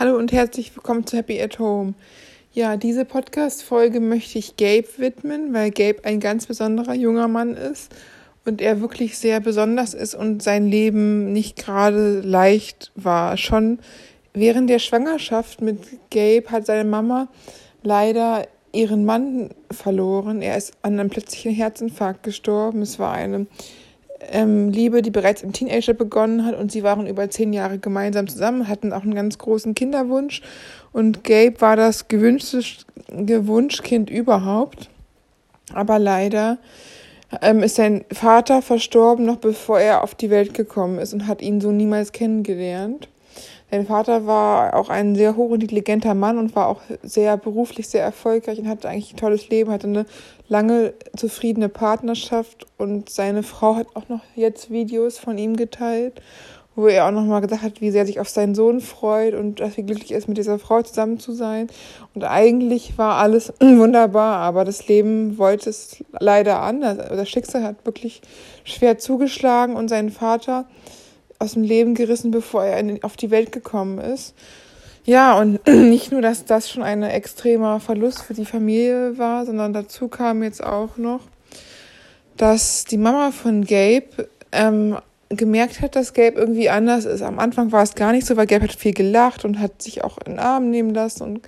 Hallo und herzlich willkommen zu Happy at Home. Ja, diese Podcast-Folge möchte ich Gabe widmen, weil Gabe ein ganz besonderer junger Mann ist und er wirklich sehr besonders ist und sein Leben nicht gerade leicht war. Schon während der Schwangerschaft mit Gabe hat seine Mama leider ihren Mann verloren. Er ist an einem plötzlichen Herzinfarkt gestorben. Es war eine ähm, Liebe, die bereits im Teenager begonnen hat und sie waren über zehn Jahre gemeinsam zusammen, hatten auch einen ganz großen Kinderwunsch und Gabe war das gewünschte Gewunschkind überhaupt. Aber leider ähm, ist sein Vater verstorben, noch bevor er auf die Welt gekommen ist und hat ihn so niemals kennengelernt. Sein Vater war auch ein sehr hochintelligenter Mann und war auch sehr beruflich sehr erfolgreich und hatte eigentlich ein tolles Leben, hatte eine lange zufriedene Partnerschaft und seine Frau hat auch noch jetzt Videos von ihm geteilt, wo er auch nochmal gesagt hat, wie sehr er sich auf seinen Sohn freut und dass er glücklich ist, mit dieser Frau zusammen zu sein. Und eigentlich war alles wunderbar, aber das Leben wollte es leider anders. Das Schicksal hat wirklich schwer zugeschlagen und sein Vater aus dem Leben gerissen, bevor er auf die Welt gekommen ist. Ja, und nicht nur, dass das schon ein extremer Verlust für die Familie war, sondern dazu kam jetzt auch noch, dass die Mama von Gabe ähm, gemerkt hat, dass Gabe irgendwie anders ist. Am Anfang war es gar nicht so, weil Gabe hat viel gelacht und hat sich auch in den Arm nehmen lassen und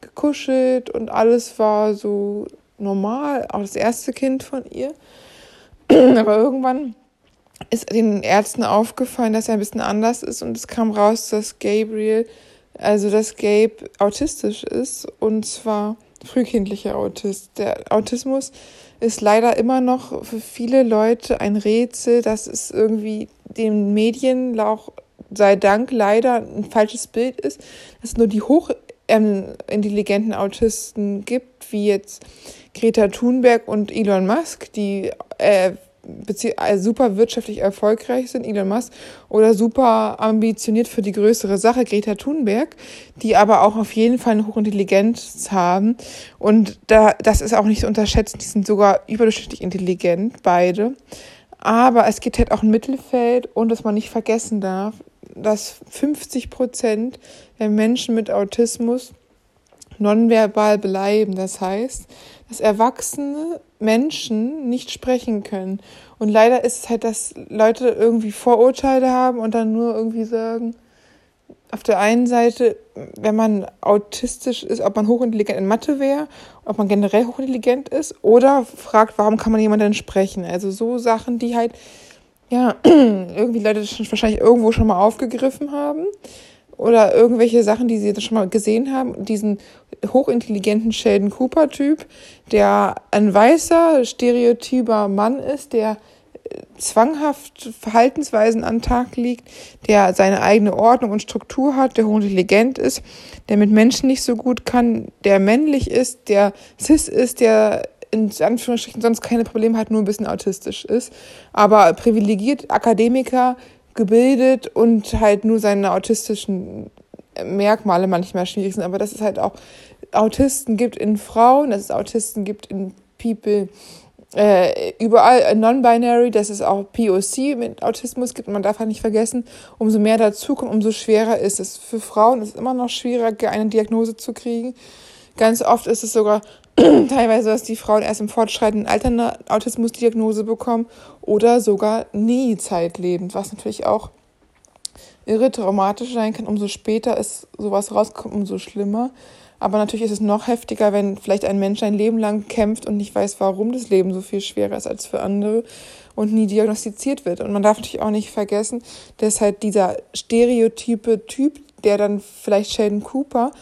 gekuschelt und alles war so normal, auch das erste Kind von ihr. Aber irgendwann ist den Ärzten aufgefallen, dass er ein bisschen anders ist und es kam raus, dass Gabriel, also dass Gabe autistisch ist und zwar frühkindlicher Autist. Der Autismus ist leider immer noch für viele Leute ein Rätsel, dass es irgendwie den Medien auch sei Dank leider ein falsches Bild ist, dass es nur die hochintelligenten ähm, Autisten gibt, wie jetzt Greta Thunberg und Elon Musk, die äh, super wirtschaftlich erfolgreich sind, Elon Musk, oder super ambitioniert für die größere Sache, Greta Thunberg, die aber auch auf jeden Fall eine Hochintelligenz haben. Und da, das ist auch nicht zu unterschätzen, die sind sogar überdurchschnittlich intelligent, beide. Aber es gibt halt auch ein Mittelfeld und was man nicht vergessen darf, dass 50 Prozent der Menschen mit Autismus nonverbal bleiben. Das heißt, dass erwachsene Menschen nicht sprechen können. Und leider ist es halt, dass Leute irgendwie Vorurteile haben und dann nur irgendwie sagen, auf der einen Seite, wenn man autistisch ist, ob man hochintelligent in Mathe wäre, ob man generell hochintelligent ist, oder fragt, warum kann man jemanden sprechen? Also so Sachen, die halt, ja, irgendwie Leute schon wahrscheinlich irgendwo schon mal aufgegriffen haben oder irgendwelche Sachen, die sie schon mal gesehen haben, diesen hochintelligenten Sheldon Cooper Typ, der ein weißer, stereotyper Mann ist, der äh, zwanghaft Verhaltensweisen an Tag legt, der seine eigene Ordnung und Struktur hat, der hochintelligent ist, der mit Menschen nicht so gut kann, der männlich ist, der cis ist, der in Anführungsstrichen sonst keine Probleme hat, nur ein bisschen autistisch ist, aber privilegiert Akademiker, gebildet und halt nur seine autistischen Merkmale manchmal schwierig sind. Aber dass es halt auch Autisten gibt in Frauen, dass es Autisten gibt in People, äh, überall non-binary, dass es auch POC mit Autismus gibt. Man darf halt nicht vergessen, umso mehr dazu kommt, umso schwerer ist es. Für Frauen ist es immer noch schwieriger, eine Diagnose zu kriegen. Ganz oft ist es sogar teilweise, dass die Frauen erst im fortschreitenden Alter eine Autismusdiagnose bekommen oder sogar nie zeitlebend, was natürlich auch irre traumatisch sein kann. Umso später ist sowas rauskommt, umso schlimmer. Aber natürlich ist es noch heftiger, wenn vielleicht ein Mensch ein Leben lang kämpft und nicht weiß, warum das Leben so viel schwerer ist als für andere und nie diagnostiziert wird. Und man darf natürlich auch nicht vergessen, dass halt dieser stereotype Typ, der dann vielleicht Sheldon Cooper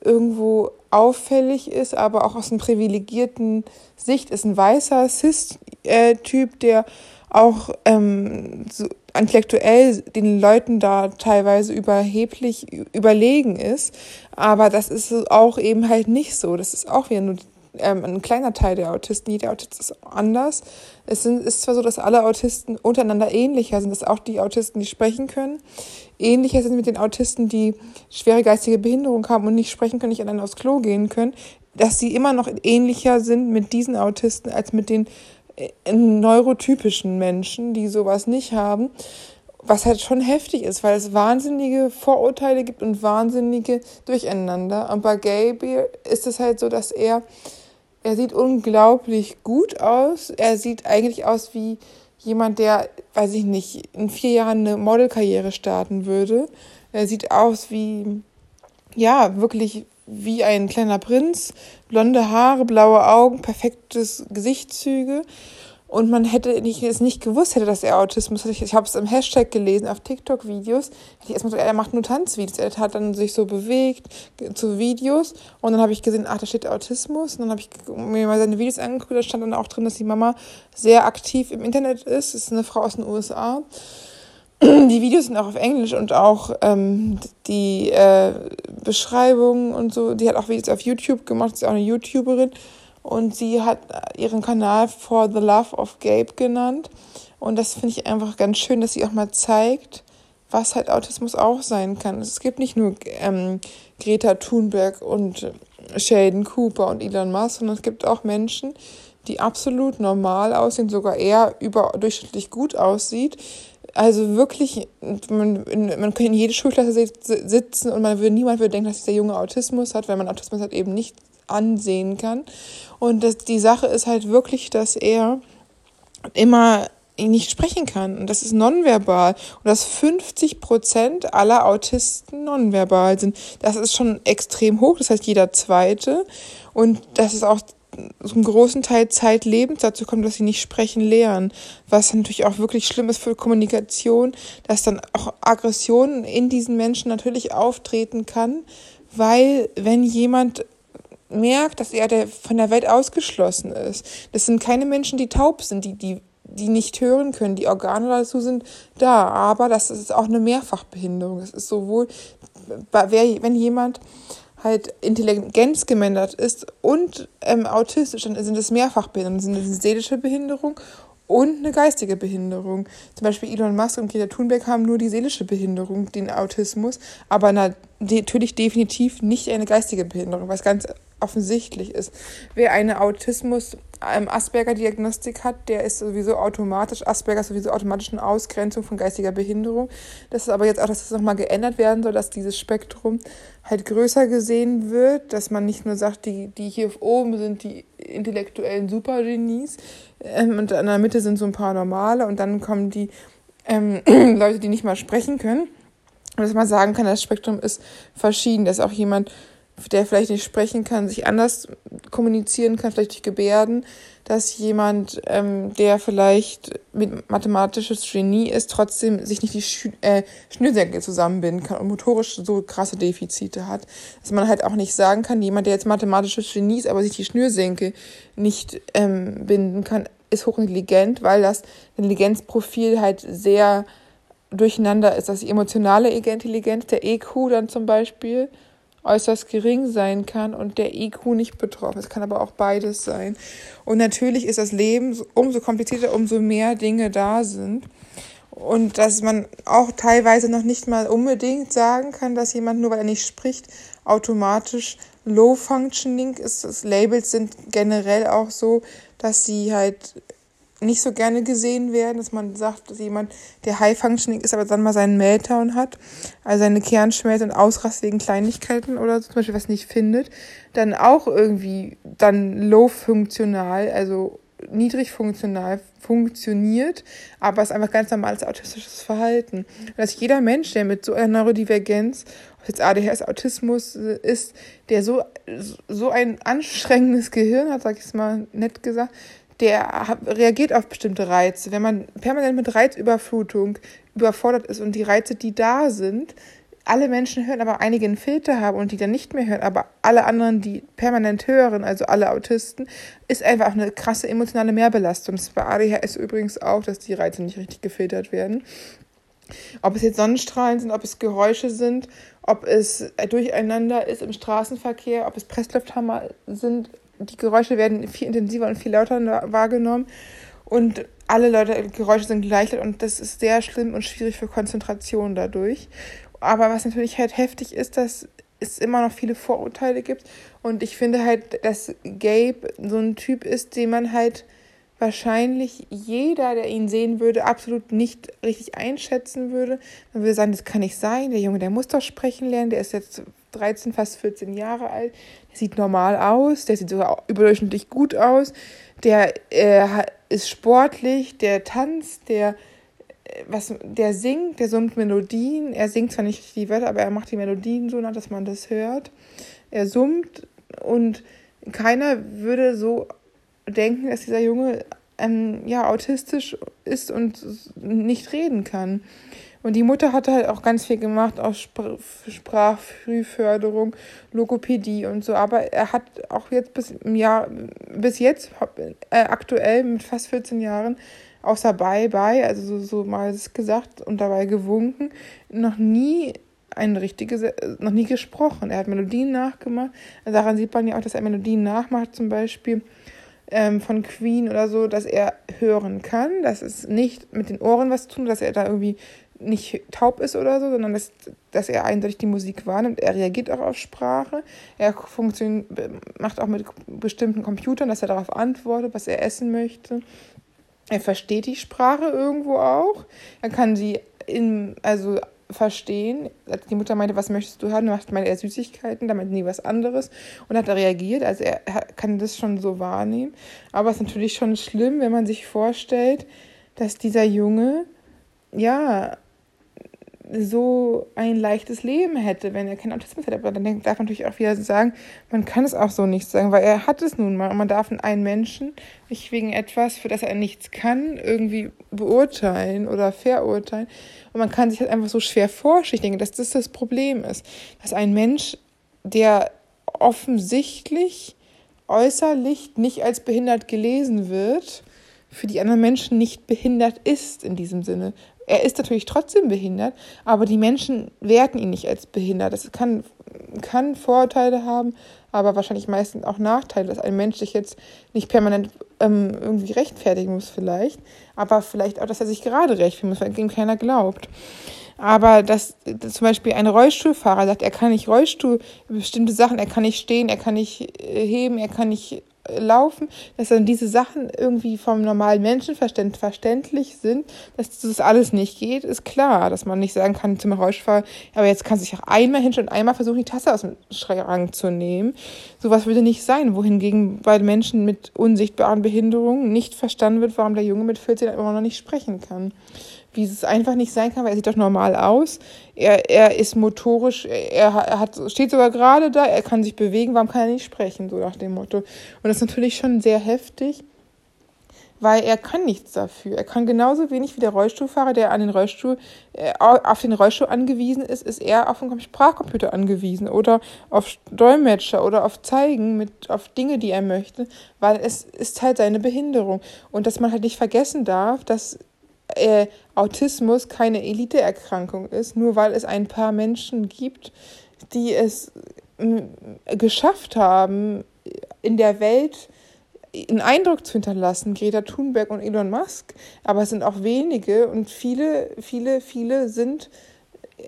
irgendwo auffällig ist, aber auch aus einer privilegierten Sicht ist ein weißer Cis-Typ, der auch ähm, so intellektuell den Leuten da teilweise überheblich überlegen ist. Aber das ist auch eben halt nicht so. Das ist auch wieder nur ähm, ein kleiner Teil der Autisten. Jeder Autist ist anders. Es sind, ist zwar so, dass alle Autisten untereinander ähnlicher sind, dass auch die Autisten, die sprechen können, ähnlicher sind mit den Autisten, die schwere geistige Behinderung haben und nicht sprechen können, nicht alleine aufs Klo gehen können, dass sie immer noch ähnlicher sind mit diesen Autisten als mit den äh, neurotypischen Menschen, die sowas nicht haben. was halt schon heftig ist, weil es wahnsinnige Vorurteile gibt und wahnsinnige Durcheinander. Und bei Gabriel ist es halt so, dass er, er sieht unglaublich gut aus. Er sieht eigentlich aus wie jemand, der, weiß ich nicht, in vier Jahren eine Modelkarriere starten würde. Er sieht aus wie, ja, wirklich wie ein kleiner Prinz. Blonde Haare, blaue Augen, perfektes Gesichtszüge und man hätte nicht, es nicht gewusst hätte, dass er Autismus hat. Ich, ich habe es im Hashtag gelesen, auf TikTok-Videos. Ich erstmal so, er macht nur Tanzvideos. Er hat dann sich so bewegt zu Videos und dann habe ich gesehen, ach, da steht Autismus. Und dann habe ich mir mal seine Videos angeguckt, da stand dann auch drin, dass die Mama sehr aktiv im Internet ist. Das ist eine Frau aus den USA. Die Videos sind auch auf Englisch und auch ähm, die äh, Beschreibungen und so. Die hat auch Videos auf YouTube gemacht, ist auch eine YouTuberin. Und sie hat ihren Kanal For the Love of Gabe genannt. Und das finde ich einfach ganz schön, dass sie auch mal zeigt, was halt Autismus auch sein kann. Es gibt nicht nur ähm, Greta Thunberg und Sheldon Cooper und Elon Musk, sondern es gibt auch Menschen, die absolut normal aussehen, sogar eher überdurchschnittlich gut aussieht. Also wirklich, man, man kann in jede Schulklasse sitzen und man würde niemand würde denken, dass dieser Junge Autismus hat, weil man Autismus hat eben nicht ansehen kann. Und das, die Sache ist halt wirklich, dass er immer nicht sprechen kann. Und das ist nonverbal. Und dass 50 Prozent aller Autisten nonverbal sind. Das ist schon extrem hoch. Das heißt, jeder zweite. Und das ist auch zum großen Teil zeitlebens dazu kommt, dass sie nicht sprechen lernen. Was natürlich auch wirklich schlimm ist für Kommunikation, dass dann auch Aggression in diesen Menschen natürlich auftreten kann, weil wenn jemand merkt, dass er der, von der Welt ausgeschlossen ist. Das sind keine Menschen, die taub sind, die, die, die nicht hören können. Die Organe dazu sind da. Aber das ist auch eine Mehrfachbehinderung. Es ist sowohl, wenn jemand halt intelligenzgemindert ist und ähm, autistisch, dann sind es Mehrfachbehinderungen, sind eine seelische Behinderung und eine geistige Behinderung. Zum Beispiel Elon Musk und Greta Thunberg haben nur die seelische Behinderung, den Autismus, aber natürlich definitiv nicht eine geistige Behinderung, was ganz offensichtlich ist. Wer eine Autismus ähm, hat, der ist sowieso automatisch, Asperger ist sowieso automatisch eine Ausgrenzung von geistiger Behinderung. Das ist aber jetzt auch, dass das nochmal geändert werden soll, dass dieses Spektrum halt größer gesehen wird, dass man nicht nur sagt, die, die hier oben sind die intellektuellen Supergenies ähm, und in der Mitte sind so ein paar normale und dann kommen die ähm, Leute, die nicht mal sprechen können. Und dass man sagen kann, das Spektrum ist verschieden, dass auch jemand der vielleicht nicht sprechen kann, sich anders kommunizieren kann, vielleicht durch Gebärden, dass jemand, ähm, der vielleicht mit mathematisches Genie ist, trotzdem sich nicht die Sch äh, Schnürsenkel zusammenbinden kann und motorisch so krasse Defizite hat. Dass man halt auch nicht sagen kann, jemand, der jetzt mathematisches Genie ist, aber sich die Schnürsenkel nicht ähm, binden kann, ist hochintelligent, weil das Intelligenzprofil halt sehr durcheinander ist. Das die emotionale Intelligenz, der EQ dann zum Beispiel, äußerst gering sein kann und der IQ nicht betroffen. Es kann aber auch beides sein. Und natürlich ist das Leben umso komplizierter, umso mehr Dinge da sind. Und dass man auch teilweise noch nicht mal unbedingt sagen kann, dass jemand, nur weil er nicht spricht, automatisch low functioning ist. Das Labels sind generell auch so, dass sie halt nicht so gerne gesehen werden, dass man sagt, dass jemand, der High Functioning ist, aber dann mal seinen Meltdown hat, also seine Kernschmelze und Ausrast wegen Kleinigkeiten oder zum Beispiel was nicht findet, dann auch irgendwie dann low funktional, also niedrig funktional funktioniert, aber es ist einfach ganz normales autistisches Verhalten. Und dass jeder Mensch, der mit so einer Neurodivergenz, ob jetzt ADHS, Autismus ist, der so, so ein anstrengendes Gehirn hat, sag ich es mal nett gesagt, der reagiert auf bestimmte Reize. Wenn man permanent mit Reizüberflutung überfordert ist und die Reize, die da sind, alle Menschen hören, aber einige einen Filter haben und die dann nicht mehr hören, aber alle anderen, die permanent hören, also alle Autisten, ist einfach auch eine krasse emotionale Mehrbelastung. Das ist bei ADHS übrigens auch, dass die Reize nicht richtig gefiltert werden. Ob es jetzt Sonnenstrahlen sind, ob es Geräusche sind, ob es Durcheinander ist im Straßenverkehr, ob es Presslufthammer sind, die Geräusche werden viel intensiver und viel lauter wahrgenommen und alle Leute, Geräusche sind gleich laut und das ist sehr schlimm und schwierig für Konzentration dadurch. Aber was natürlich halt heftig ist, dass es immer noch viele Vorurteile gibt und ich finde halt, dass Gabe so ein Typ ist, den man halt wahrscheinlich jeder, der ihn sehen würde, absolut nicht richtig einschätzen würde. Man würde sagen, das kann nicht sein. Der Junge, der muss doch sprechen lernen. Der ist jetzt 13, fast 14 Jahre alt. Sieht normal aus. Der sieht sogar überdurchschnittlich gut aus. Der äh, ist sportlich. Der tanzt. Der äh, was, der singt, der summt Melodien. Er singt zwar nicht richtig die Wörter, aber er macht die Melodien so nach, dass man das hört. Er summt und keiner würde so denken, dass dieser Junge ähm, ja autistisch ist und nicht reden kann. Und die Mutter hatte halt auch ganz viel gemacht aus Spr Sprachfrühförderung, Logopädie und so. Aber er hat auch jetzt bis im Jahr, bis jetzt äh, aktuell mit fast 14 Jahren, außer Bye Bye, also so, so mal gesagt und dabei gewunken, noch nie ein richtiges, noch nie gesprochen. Er hat Melodien nachgemacht. Daran sieht man ja auch, dass er Melodien nachmacht, zum Beispiel ähm, von Queen oder so, dass er hören kann, dass es nicht mit den Ohren was tun, dass er da irgendwie nicht taub ist oder so, sondern dass, dass er eindeutig die Musik wahrnimmt. Er reagiert auch auf Sprache. Er macht auch mit bestimmten Computern, dass er darauf antwortet, was er essen möchte. Er versteht die Sprache irgendwo auch. Er kann sie in, also verstehen. Die Mutter meinte, was möchtest du haben? Dann meinte er Süßigkeiten, damit nie was anderes. Und hat er reagiert. Also er kann das schon so wahrnehmen. Aber es ist natürlich schon schlimm, wenn man sich vorstellt, dass dieser Junge, ja, so ein leichtes Leben hätte, wenn er keinen Autismus hätte. Aber dann darf man natürlich auch wieder sagen, man kann es auch so nicht sagen, weil er hat es nun mal. Und man darf einen Menschen nicht wegen etwas, für das er nichts kann, irgendwie beurteilen oder verurteilen. Und man kann sich halt einfach so schwer vorstellen. Ich denke, dass das das Problem ist. Dass ein Mensch, der offensichtlich äußerlich nicht als behindert gelesen wird, für die anderen Menschen nicht behindert ist in diesem Sinne. Er ist natürlich trotzdem behindert, aber die Menschen werten ihn nicht als behindert. Das kann, kann Vorteile haben, aber wahrscheinlich meistens auch Nachteile, dass ein Mensch sich jetzt nicht permanent ähm, irgendwie rechtfertigen muss vielleicht, aber vielleicht auch, dass er sich gerade rechtfertigen muss, weil ihm keiner glaubt. Aber dass, zum Beispiel ein Rollstuhlfahrer sagt, er kann nicht Rollstuhl, bestimmte Sachen, er kann nicht stehen, er kann nicht äh, heben, er kann nicht laufen, dass dann diese Sachen irgendwie vom normalen Menschenverständnis verständlich sind, dass das alles nicht geht, ist klar, dass man nicht sagen kann zum Rollstuhlfahrer, aber jetzt kannst du dich auch einmal hinstellen und einmal versuchen, die Tasse aus dem Schrank zu nehmen. Sowas würde nicht sein, wohingegen bei Menschen mit unsichtbaren Behinderungen nicht verstanden wird, warum der Junge mit 14 immer noch nicht sprechen kann wie es einfach nicht sein kann, weil er sieht doch normal aus. Er, er ist motorisch, er, hat, steht sogar gerade da, er kann sich bewegen, warum kann er nicht sprechen, so nach dem Motto. Und das ist natürlich schon sehr heftig, weil er kann nichts dafür. Er kann genauso wenig wie der Rollstuhlfahrer, der an den Rollstuhl, äh, auf den Rollstuhl angewiesen ist, ist er auf den Sprachcomputer angewiesen oder auf Dolmetscher oder auf Zeigen mit, auf Dinge, die er möchte, weil es ist halt seine Behinderung. Und dass man halt nicht vergessen darf, dass äh, Autismus keine Eliteerkrankung ist, nur weil es ein paar Menschen gibt, die es geschafft haben, in der Welt einen Eindruck zu hinterlassen, Greta Thunberg und Elon Musk, aber es sind auch wenige und viele, viele, viele sind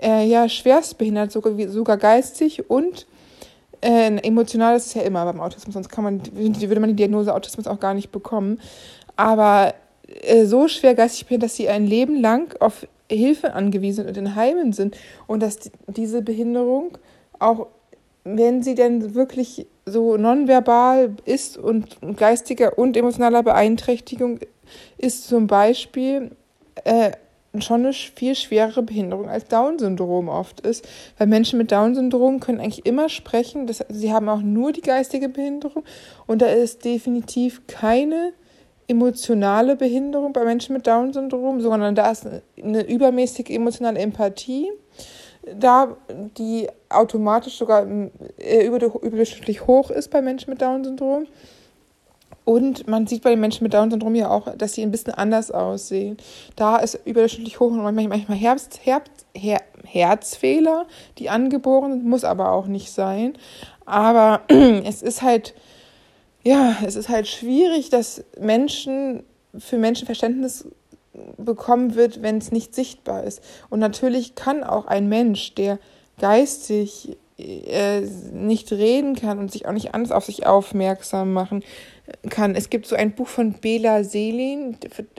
äh, ja schwerstbehindert, sogar, sogar geistig und äh, emotional ist es ja immer beim Autismus, sonst kann man, würde man die Diagnose Autismus auch gar nicht bekommen. Aber äh, so schwer geistig behindert, dass sie ein Leben lang auf Hilfe angewiesen und in Heimen sind und dass diese Behinderung auch, wenn sie denn wirklich so nonverbal ist und geistiger und emotionaler Beeinträchtigung ist zum Beispiel äh, schon eine viel schwerere Behinderung als Down-Syndrom oft ist. Weil Menschen mit Down-Syndrom können eigentlich immer sprechen. Das, sie haben auch nur die geistige Behinderung und da ist definitiv keine emotionale Behinderung bei Menschen mit Down-Syndrom, sondern da ist eine übermäßige emotionale Empathie da, die automatisch sogar äh, überdurchschnittlich hoch ist bei Menschen mit Down-Syndrom. Und man sieht bei den Menschen mit Down-Syndrom ja auch, dass sie ein bisschen anders aussehen. Da ist überdurchschnittlich hoch und manchmal, Herbst, Herbst, Her Herzfehler, die angeboren sind, muss aber auch nicht sein. Aber es ist halt ja, es ist halt schwierig, dass Menschen für Menschen Verständnis bekommen wird, wenn es nicht sichtbar ist. Und natürlich kann auch ein Mensch, der geistig äh, nicht reden kann und sich auch nicht anders auf sich aufmerksam machen kann. Es gibt so ein Buch von Bela Selin,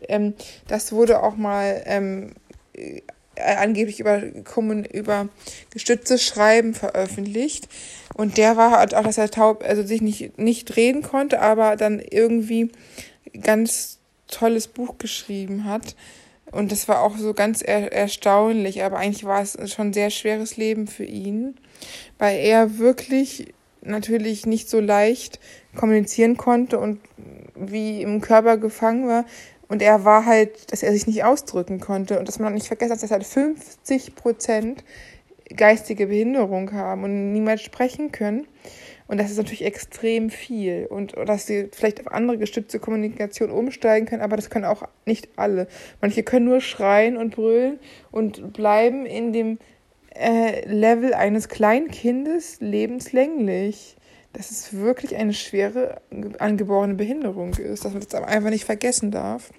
ähm, das wurde auch mal ähm, äh, angeblich über, über gestütztes Schreiben veröffentlicht. Und der war halt auch, dass er taub, also sich nicht, nicht reden konnte, aber dann irgendwie ganz tolles Buch geschrieben hat. Und das war auch so ganz er erstaunlich, aber eigentlich war es schon ein sehr schweres Leben für ihn, weil er wirklich natürlich nicht so leicht kommunizieren konnte und wie im Körper gefangen war. Und er war halt, dass er sich nicht ausdrücken konnte und dass man nicht vergessen hat, dass er halt 50 Prozent geistige Behinderung haben und niemals sprechen können. Und das ist natürlich extrem viel. Und dass sie vielleicht auf andere gestützte Kommunikation umsteigen können, aber das können auch nicht alle. Manche können nur schreien und brüllen und bleiben in dem äh, Level eines Kleinkindes lebenslänglich. Dass es wirklich eine schwere angeborene Behinderung ist, dass man das einfach nicht vergessen darf.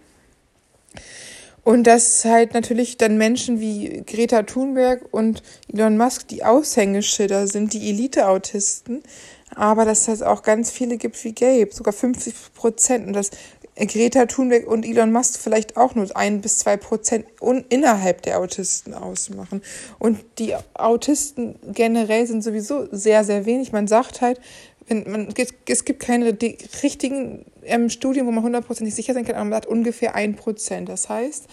Und dass halt natürlich dann Menschen wie Greta Thunberg und Elon Musk die Aushängeschilder sind, die Elite-Autisten, aber dass es auch ganz viele gibt wie Gabe, sogar 50 Prozent. Und dass Greta Thunberg und Elon Musk vielleicht auch nur ein bis zwei Prozent innerhalb der Autisten ausmachen. Und die Autisten generell sind sowieso sehr, sehr wenig. Man sagt halt, wenn man, es gibt keine richtigen ähm, Studien, wo man hundertprozentig sicher sein kann, aber man hat ungefähr ein Prozent. Das heißt,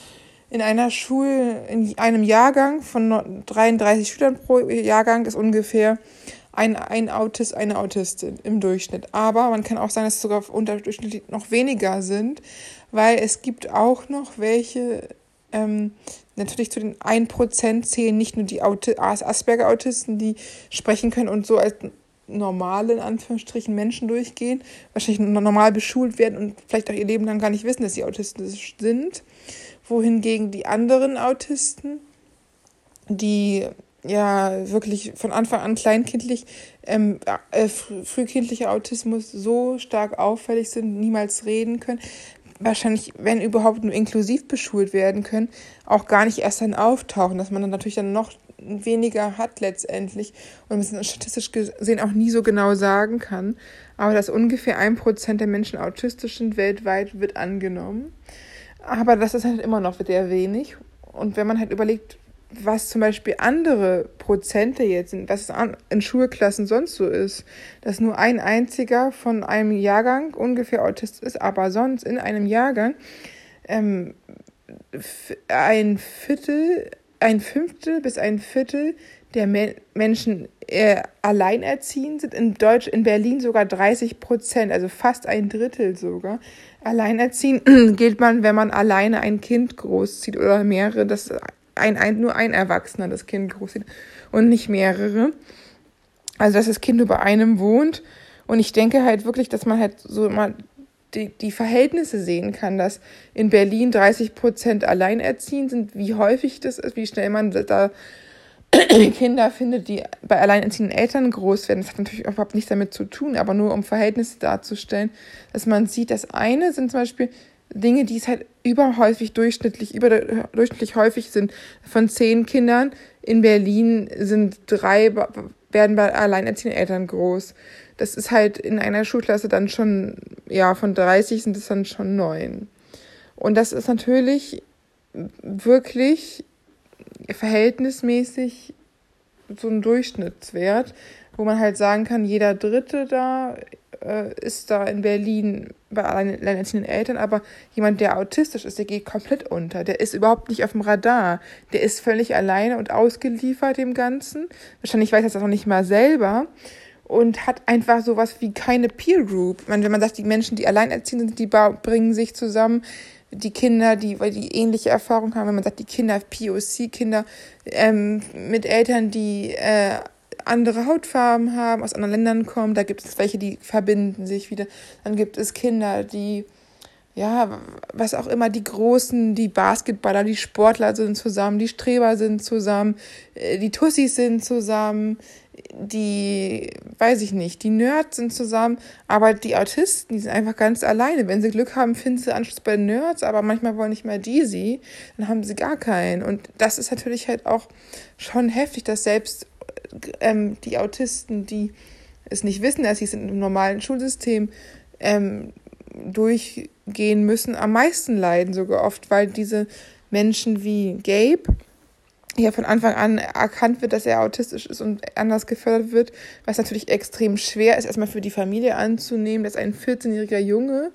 in einer Schule, in einem Jahrgang von 33 Schülern pro Jahrgang ist ungefähr ein, ein Autist, eine Autistin im Durchschnitt. Aber man kann auch sagen, dass es sogar unterdurchschnittlich noch weniger sind, weil es gibt auch noch welche, ähm, natürlich zu den 1% zählen nicht nur die Asperger-Autisten, die sprechen können und so als normale, in Anführungsstrichen, Menschen durchgehen, wahrscheinlich normal beschult werden und vielleicht auch ihr Leben lang gar nicht wissen, dass sie autistisch sind. Wohingegen die anderen Autisten, die ja wirklich von Anfang an kleinkindlich, ähm, äh, frühkindlicher Autismus so stark auffällig sind, niemals reden können, wahrscheinlich, wenn überhaupt nur inklusiv beschult werden können, auch gar nicht erst dann auftauchen, dass man dann natürlich dann noch weniger hat letztendlich und man statistisch gesehen auch nie so genau sagen kann. Aber dass ungefähr ein Prozent der Menschen autistisch sind weltweit, wird angenommen. Aber das ist halt immer noch sehr wenig. Und wenn man halt überlegt, was zum Beispiel andere Prozente jetzt sind, was in Schulklassen sonst so ist, dass nur ein einziger von einem Jahrgang ungefähr Autist ist, aber sonst in einem Jahrgang ähm, ein Viertel, ein Fünftel bis ein Viertel der Me Menschen äh, alleinerziehend sind. In Deutsch, in Berlin sogar 30 Prozent, also fast ein Drittel sogar. Alleinerziehend gilt man, wenn man alleine ein Kind großzieht oder mehrere. Das ein, ein, nur ein Erwachsener das Kind großzieht und nicht mehrere. Also, dass das Kind nur bei einem wohnt. Und ich denke halt wirklich, dass man halt so mal die, die Verhältnisse sehen kann, dass in Berlin 30 Prozent alleinerziehend sind, wie häufig das ist, wie schnell man da Kinder findet, die bei alleinerziehenden Eltern groß werden. Das hat natürlich überhaupt nichts damit zu tun, aber nur um Verhältnisse darzustellen, dass man sieht, das eine sind zum Beispiel Dinge, die es halt überhäufig durchschnittlich, überdurchschnittlich häufig sind. Von zehn Kindern in Berlin sind drei, werden bei alleinerziehenden Eltern groß. Das ist halt in einer Schulklasse dann schon, ja, von 30 sind es dann schon neun. Und das ist natürlich wirklich verhältnismäßig so ein Durchschnittswert, wo man halt sagen kann, jeder Dritte da äh, ist da in Berlin bei alleinerziehenden Eltern, aber jemand, der autistisch ist, der geht komplett unter. Der ist überhaupt nicht auf dem Radar. Der ist völlig alleine und ausgeliefert dem Ganzen. Wahrscheinlich weiß er das auch nicht mal selber und hat einfach sowas wie keine Peer Group. wenn man sagt, die Menschen, die alleinerziehend sind, die bringen sich zusammen. Die Kinder, die, weil die ähnliche Erfahrung haben, wenn man sagt, die Kinder, POC-Kinder ähm, mit Eltern, die äh, andere Hautfarben haben, aus anderen Ländern kommen. Da gibt es welche, die verbinden sich wieder. Dann gibt es Kinder, die, ja, was auch immer, die Großen, die Basketballer, die Sportler sind zusammen, die Streber sind zusammen, äh, die Tussis sind zusammen, die, weiß ich nicht, die Nerds sind zusammen, aber die Autisten, die sind einfach ganz alleine. Wenn sie Glück haben, finden sie Anschluss bei Nerds, aber manchmal wollen nicht mehr die sie, dann haben sie gar keinen. Und das ist natürlich halt auch schon heftig, dass selbst ähm, die Autisten, die es nicht wissen, dass sie es im normalen Schulsystem ähm, durchgehen müssen, am meisten leiden sogar oft, weil diese Menschen wie Gabe ja von Anfang an erkannt wird, dass er autistisch ist und anders gefördert wird, was natürlich extrem schwer ist, erstmal für die Familie anzunehmen, dass ein 14-jähriger Junge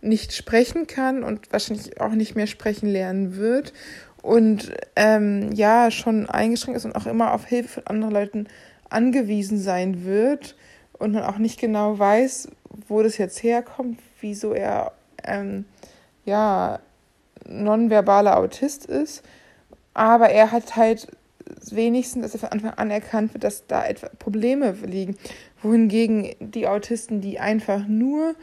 nicht sprechen kann und wahrscheinlich auch nicht mehr sprechen lernen wird und ähm, ja schon eingeschränkt ist und auch immer auf Hilfe von anderen Leuten angewiesen sein wird und man auch nicht genau weiß, wo das jetzt herkommt, wieso er ähm, ja nonverbaler Autist ist. Aber er hat halt wenigstens, dass er von Anfang an erkannt wird, dass da etwa Probleme liegen. Wohingegen die Autisten, die einfach nur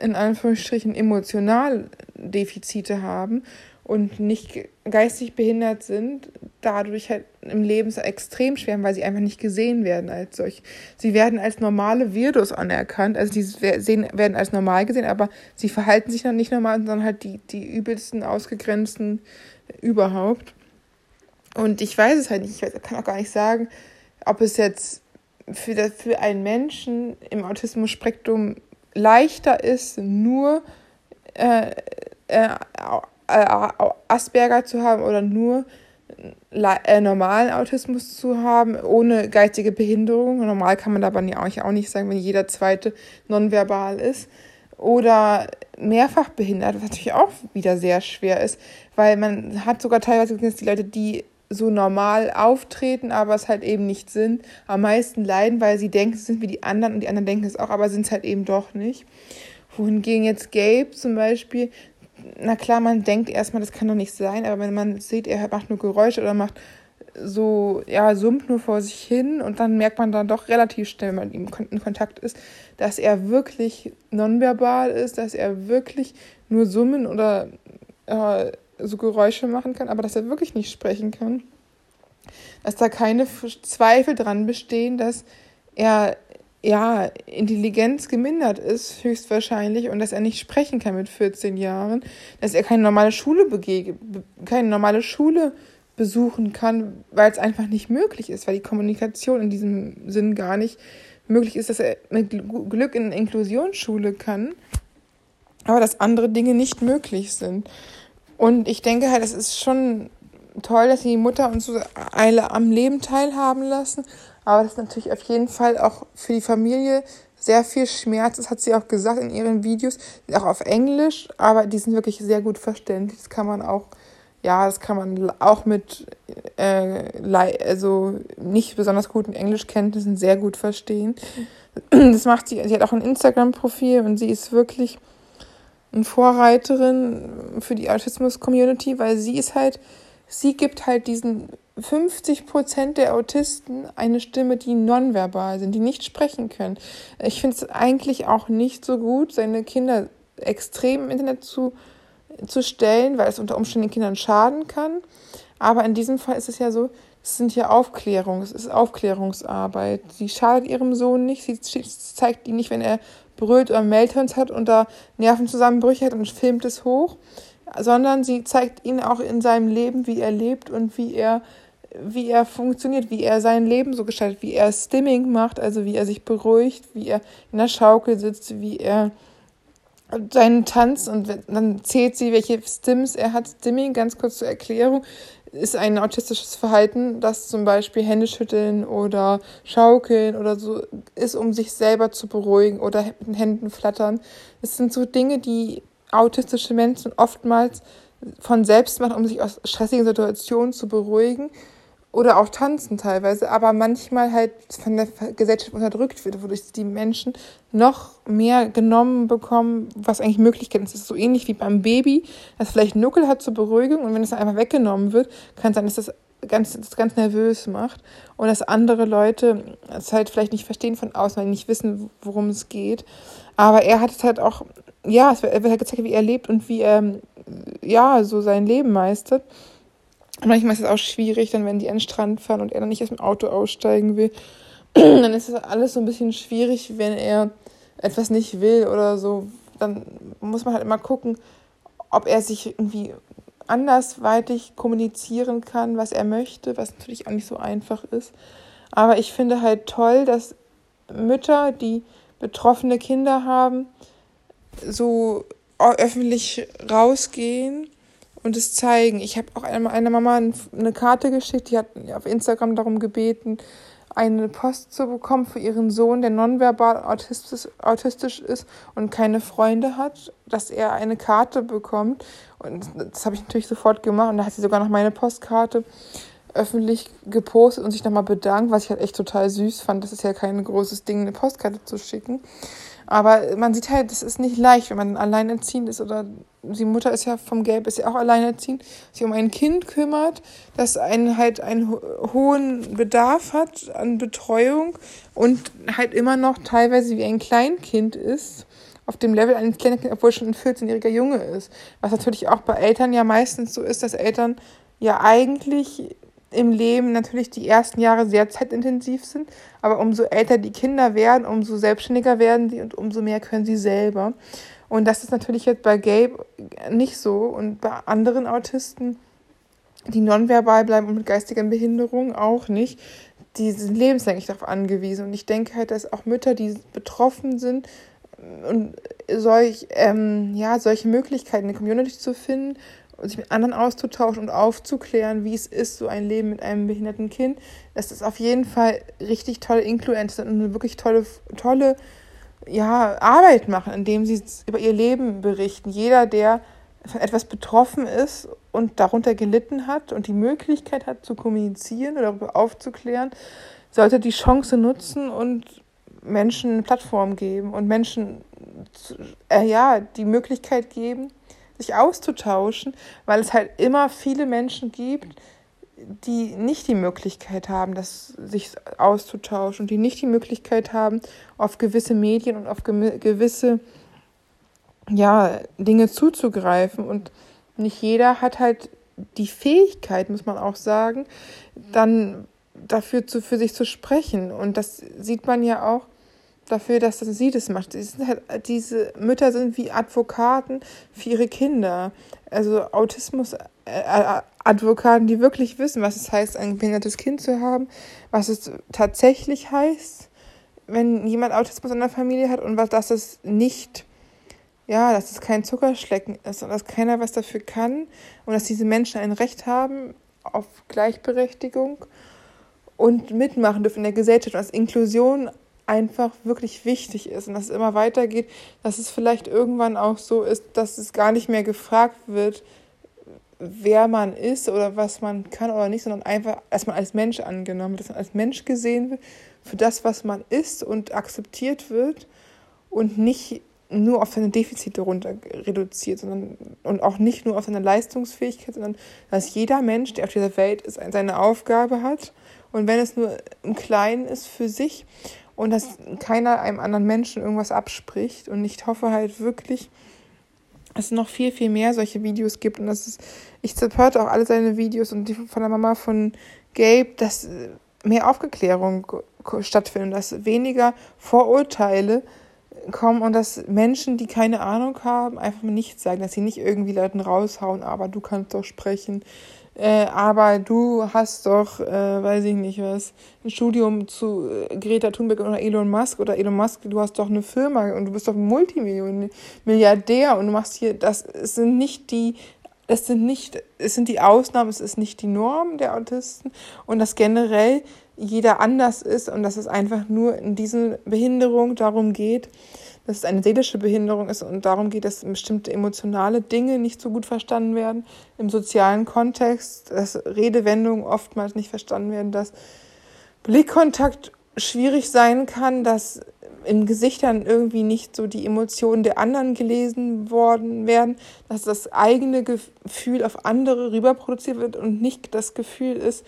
in Anführungsstrichen emotional Defizite haben und nicht geistig behindert sind, dadurch halt im Leben extrem schwer, weil sie einfach nicht gesehen werden als solch. Sie werden als normale Virus anerkannt, also die sehen, werden als normal gesehen, aber sie verhalten sich dann nicht normal, sondern halt die, die übelsten, ausgegrenzten überhaupt. Und ich weiß es halt nicht, ich kann auch gar nicht sagen, ob es jetzt für, das, für einen Menschen im Autismus-Spektrum leichter ist, nur äh, äh, äh, Asperger zu haben oder nur äh, normalen Autismus zu haben, ohne geistige Behinderung. Normal kann man aber auch, auch nicht sagen, wenn jeder zweite nonverbal ist. Oder mehrfach behindert, was natürlich auch wieder sehr schwer ist, weil man hat sogar teilweise gesehen, dass die Leute, die so normal auftreten, aber es halt eben nicht sind, am meisten leiden, weil sie denken, sie sind wie die anderen und die anderen denken es auch, aber sind es halt eben doch nicht. Wohingegen jetzt Gabe zum Beispiel na klar, man denkt erstmal, das kann doch nicht sein, aber wenn man sieht, er macht nur Geräusche oder macht so, ja, summt nur vor sich hin und dann merkt man dann doch relativ schnell, wenn man ihm in Kontakt ist, dass er wirklich nonverbal ist, dass er wirklich nur summen oder äh, so Geräusche machen kann, aber dass er wirklich nicht sprechen kann. Dass da keine Zweifel dran bestehen, dass er ja, Intelligenz gemindert ist, höchstwahrscheinlich, und dass er nicht sprechen kann mit 14 Jahren, dass er keine normale Schule begege, keine normale Schule besuchen kann, weil es einfach nicht möglich ist, weil die Kommunikation in diesem Sinn gar nicht möglich ist, dass er mit Glück in Inklusionsschule kann, aber dass andere Dinge nicht möglich sind. Und ich denke halt, es ist schon toll, dass die Mutter uns so alle am Leben teilhaben lassen, aber das ist natürlich auf jeden Fall auch für die Familie sehr viel Schmerz. Das hat sie auch gesagt in ihren Videos, auch auf Englisch, aber die sind wirklich sehr gut verständlich. Das kann man auch, ja, das kann man auch mit äh, also nicht besonders guten Englischkenntnissen sehr gut verstehen. Das macht sie, sie hat auch ein Instagram-Profil und sie ist wirklich eine Vorreiterin für die Autismus-Community, weil sie ist halt, sie gibt halt diesen 50 Prozent der Autisten eine Stimme, die nonverbal sind, die nicht sprechen können. Ich finde es eigentlich auch nicht so gut, seine Kinder extrem im Internet zu, zu stellen, weil es unter Umständen den Kindern schaden kann. Aber in diesem Fall ist es ja so, es sind ja Aufklärung, es ist Aufklärungsarbeit. Sie schadet ihrem Sohn nicht, sie zeigt ihn nicht, wenn er brüllt oder Meltons hat und da Nervenzusammenbrüche hat und filmt es hoch, sondern sie zeigt ihn auch in seinem Leben, wie er lebt und wie er wie er funktioniert, wie er sein Leben so gestaltet, wie er Stimming macht, also wie er sich beruhigt, wie er in der Schaukel sitzt, wie er seinen Tanz und dann zählt sie, welche Stims er hat. Stimming, ganz kurz zur Erklärung, ist ein autistisches Verhalten, das zum Beispiel Hände schütteln oder schaukeln oder so ist, um sich selber zu beruhigen oder mit den Händen flattern. Es sind so Dinge, die autistische Menschen oftmals von selbst machen, um sich aus stressigen Situationen zu beruhigen oder auch tanzen teilweise, aber manchmal halt von der Gesellschaft unterdrückt wird, wodurch die Menschen noch mehr genommen bekommen, was eigentlich Möglichkeiten ist. Es ist so ähnlich wie beim Baby, das vielleicht Nuckel hat zur Beruhigung und wenn es einfach weggenommen wird, kann es sein, dass das ganz, das ganz nervös macht und dass andere Leute es halt vielleicht nicht verstehen von außen, weil die nicht wissen, worum es geht. Aber er hat es halt auch, ja, es wird halt gezeigt, wie er lebt und wie er, ja, so sein Leben meistert. Manchmal ist es auch schwierig, dann wenn die an den Strand fahren und er dann nicht aus dem Auto aussteigen will, dann ist das alles so ein bisschen schwierig, wenn er etwas nicht will oder so. Dann muss man halt immer gucken, ob er sich irgendwie andersweitig kommunizieren kann, was er möchte, was natürlich auch nicht so einfach ist. Aber ich finde halt toll, dass Mütter, die betroffene Kinder haben, so öffentlich rausgehen und es zeigen. Ich habe auch einer Mama eine Karte geschickt, die hat auf Instagram darum gebeten, eine Post zu bekommen für ihren Sohn, der nonverbal autistisch, autistisch ist und keine Freunde hat, dass er eine Karte bekommt. Und das habe ich natürlich sofort gemacht. Und da hat sie sogar noch meine Postkarte öffentlich gepostet und sich nochmal bedankt, was ich halt echt total süß fand. Das ist ja kein großes Ding, eine Postkarte zu schicken. Aber man sieht halt, es ist nicht leicht, wenn man alleinerziehend ist oder die Mutter ist ja vom Gelb, ist ja auch alleinerziehend, sich um ein Kind kümmert, das einen halt einen hohen Bedarf hat an Betreuung und halt immer noch teilweise wie ein Kleinkind ist auf dem Level eines Kleinkindes, obwohl schon ein 14-jähriger Junge ist. Was natürlich auch bei Eltern ja meistens so ist, dass Eltern ja eigentlich im Leben natürlich die ersten Jahre sehr zeitintensiv sind, aber umso älter die Kinder werden, umso selbstständiger werden sie und umso mehr können sie selber. Und das ist natürlich jetzt bei Gabe nicht so und bei anderen Autisten, die nonverbal bleiben und mit geistiger Behinderung auch nicht. Die sind lebenslänglich darauf angewiesen. Und ich denke halt, dass auch Mütter, die betroffen sind und solch, ähm, ja, solche Möglichkeiten in der Community zu finden sich mit anderen auszutauschen und aufzuklären, wie es ist, so ein Leben mit einem behinderten Kind. Das ist auf jeden Fall richtig tolle Influencer und eine wirklich tolle, tolle ja, Arbeit machen, indem sie über ihr Leben berichten. Jeder, der von etwas betroffen ist und darunter gelitten hat und die Möglichkeit hat zu kommunizieren oder darüber aufzuklären, sollte die Chance nutzen und Menschen eine Plattform geben und Menschen äh, ja, die Möglichkeit geben, sich auszutauschen, weil es halt immer viele Menschen gibt, die nicht die Möglichkeit haben, das sich auszutauschen und die nicht die Möglichkeit haben, auf gewisse Medien und auf gewisse ja, Dinge zuzugreifen. Und nicht jeder hat halt die Fähigkeit, muss man auch sagen, dann dafür zu, für sich zu sprechen. Und das sieht man ja auch dafür, dass sie das macht. Halt, diese Mütter sind wie Advokaten für ihre Kinder. Also Autismus-Advokaten, die wirklich wissen, was es heißt, ein behindertes Kind zu haben, was es tatsächlich heißt, wenn jemand Autismus in der Familie hat und was, dass es nicht, ja, dass es kein Zuckerschlecken ist und dass keiner was dafür kann und dass diese Menschen ein Recht haben auf Gleichberechtigung und mitmachen dürfen in der Gesellschaft, dass Inklusion einfach wirklich wichtig ist und dass es immer weitergeht, dass es vielleicht irgendwann auch so ist, dass es gar nicht mehr gefragt wird, wer man ist oder was man kann oder nicht, sondern einfach erstmal als Mensch angenommen wird, dass man als Mensch gesehen wird für das, was man ist und akzeptiert wird und nicht nur auf seine Defizite runter reduziert, sondern und auch nicht nur auf seine Leistungsfähigkeit, sondern dass jeder Mensch, der auf dieser Welt ist, seine Aufgabe hat. Und wenn es nur im Kleinen ist für sich und dass keiner einem anderen Menschen irgendwas abspricht. Und ich hoffe halt wirklich, dass es noch viel, viel mehr solche Videos gibt. Und dass es, ich supporte auch alle seine Videos und die von der Mama von Gabe, dass mehr Aufklärung stattfindet, dass weniger Vorurteile kommen und dass Menschen, die keine Ahnung haben, einfach nichts sagen, dass sie nicht irgendwie Leuten raushauen, aber du kannst doch sprechen, äh, aber du hast doch, äh, weiß ich nicht was, ein Studium zu äh, Greta Thunberg oder Elon Musk oder Elon Musk, du hast doch eine Firma und du bist doch Multimilliardär und du machst hier, das sind nicht die, es sind nicht, es sind die Ausnahmen, es ist nicht die Norm der Autisten und dass generell jeder anders ist und dass es einfach nur in diesen Behinderungen darum geht, dass es eine seelische Behinderung ist und darum geht, dass bestimmte emotionale Dinge nicht so gut verstanden werden im sozialen Kontext, dass Redewendungen oftmals nicht verstanden werden, dass Blickkontakt schwierig sein kann, dass in Gesichtern irgendwie nicht so die Emotionen der anderen gelesen worden werden, dass das eigene Gefühl auf andere rüberproduziert wird und nicht das Gefühl ist,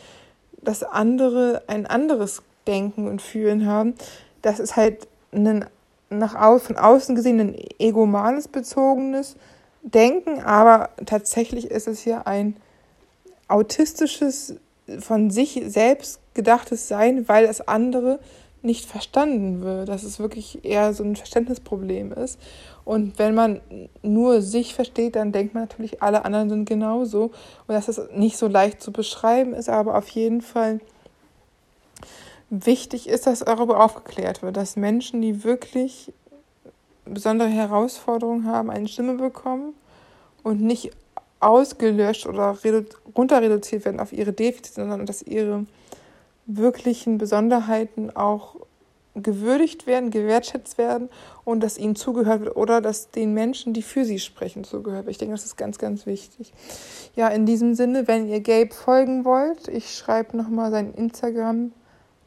dass andere ein anderes Denken und Fühlen haben. Das ist halt ein nach au von außen gesehen ein egomanes bezogenes Denken, aber tatsächlich ist es hier ein autistisches, von sich selbst gedachtes Sein, weil das andere nicht verstanden wird, dass es wirklich eher so ein Verständnisproblem ist. Und wenn man nur sich versteht, dann denkt man natürlich, alle anderen sind genauso. Und dass es nicht so leicht zu beschreiben ist, aber auf jeden Fall wichtig ist, dass darüber aufgeklärt wird, dass Menschen, die wirklich besondere Herausforderungen haben, eine Stimme bekommen und nicht ausgelöscht oder runter reduziert werden auf ihre Defizite, sondern dass ihre wirklichen Besonderheiten auch gewürdigt werden, gewertschätzt werden und dass ihnen zugehört wird oder dass den Menschen, die für sie sprechen, zugehört wird. Ich denke, das ist ganz, ganz wichtig. Ja, in diesem Sinne, wenn ihr Gabe folgen wollt, ich schreibe nochmal seinen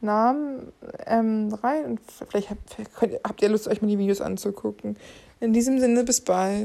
Instagram-Namen ähm, rein und vielleicht habt, habt ihr Lust, euch mal die Videos anzugucken. In diesem Sinne, bis bald.